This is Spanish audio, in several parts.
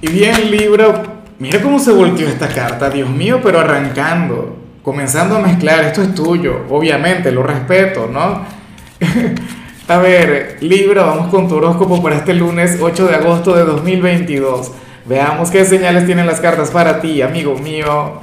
Y bien, Libra, mira cómo se volteó esta carta, Dios mío, pero arrancando, comenzando a mezclar, esto es tuyo, obviamente, lo respeto, ¿no? a ver, Libra, vamos con tu horóscopo para este lunes 8 de agosto de 2022. Veamos qué señales tienen las cartas para ti, amigo mío.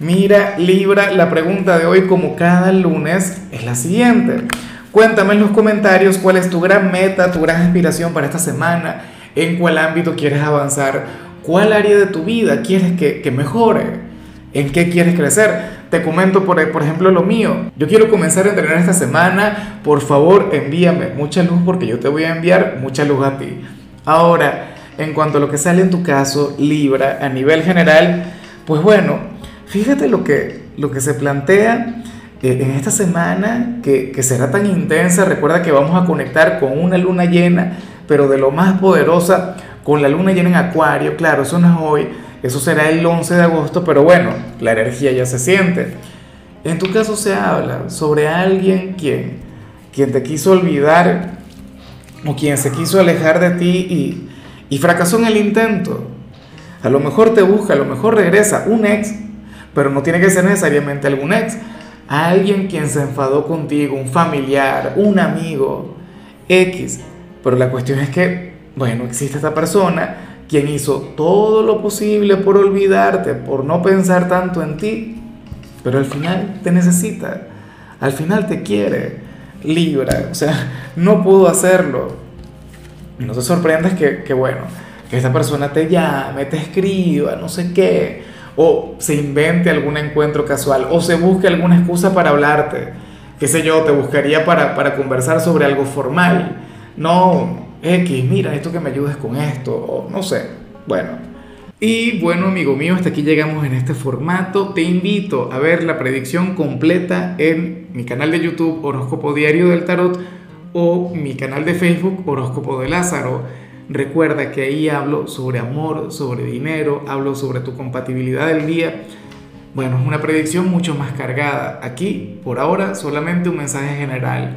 Mira, Libra, la pregunta de hoy, como cada lunes, es la siguiente. Cuéntame en los comentarios cuál es tu gran meta, tu gran aspiración para esta semana en cuál ámbito quieres avanzar, cuál área de tu vida quieres que, mejore, en qué quieres crecer. Te comento, por, por ejemplo, lo mío. Yo quiero comenzar a entrenar esta semana. Por favor, envíame mucha luz porque yo te voy a enviar mucha luz a ti. Ahora, en cuanto a lo que sale en tu caso, Libra, a nivel general, pues bueno, fíjate lo que, lo que se plantea eh, en esta semana que, que será tan intensa. Recuerda que vamos a conectar con una luna llena pero de lo más poderosa, con la luna llena en Acuario, claro, eso no es hoy, eso será el 11 de agosto, pero bueno, la energía ya se siente. En tu caso se habla sobre alguien quien, quien te quiso olvidar o quien se quiso alejar de ti y, y fracasó en el intento. A lo mejor te busca, a lo mejor regresa un ex, pero no tiene que ser necesariamente algún ex. Alguien quien se enfadó contigo, un familiar, un amigo, X, pero la cuestión es que, bueno, existe esta persona quien hizo todo lo posible por olvidarte, por no pensar tanto en ti, pero al final te necesita, al final te quiere, Libra, o sea, no pudo hacerlo. No te sorprendas que, que, bueno, que esta persona te llame, te escriba, no sé qué, o se invente algún encuentro casual, o se busque alguna excusa para hablarte, qué sé yo, te buscaría para, para conversar sobre algo formal no, X, mira, esto que me ayudes con esto, o no sé, bueno. Y bueno, amigo mío, hasta aquí llegamos en este formato. Te invito a ver la predicción completa en mi canal de YouTube Horóscopo Diario del Tarot o mi canal de Facebook Horóscopo de Lázaro. Recuerda que ahí hablo sobre amor, sobre dinero, hablo sobre tu compatibilidad del día. Bueno, es una predicción mucho más cargada. Aquí, por ahora, solamente un mensaje general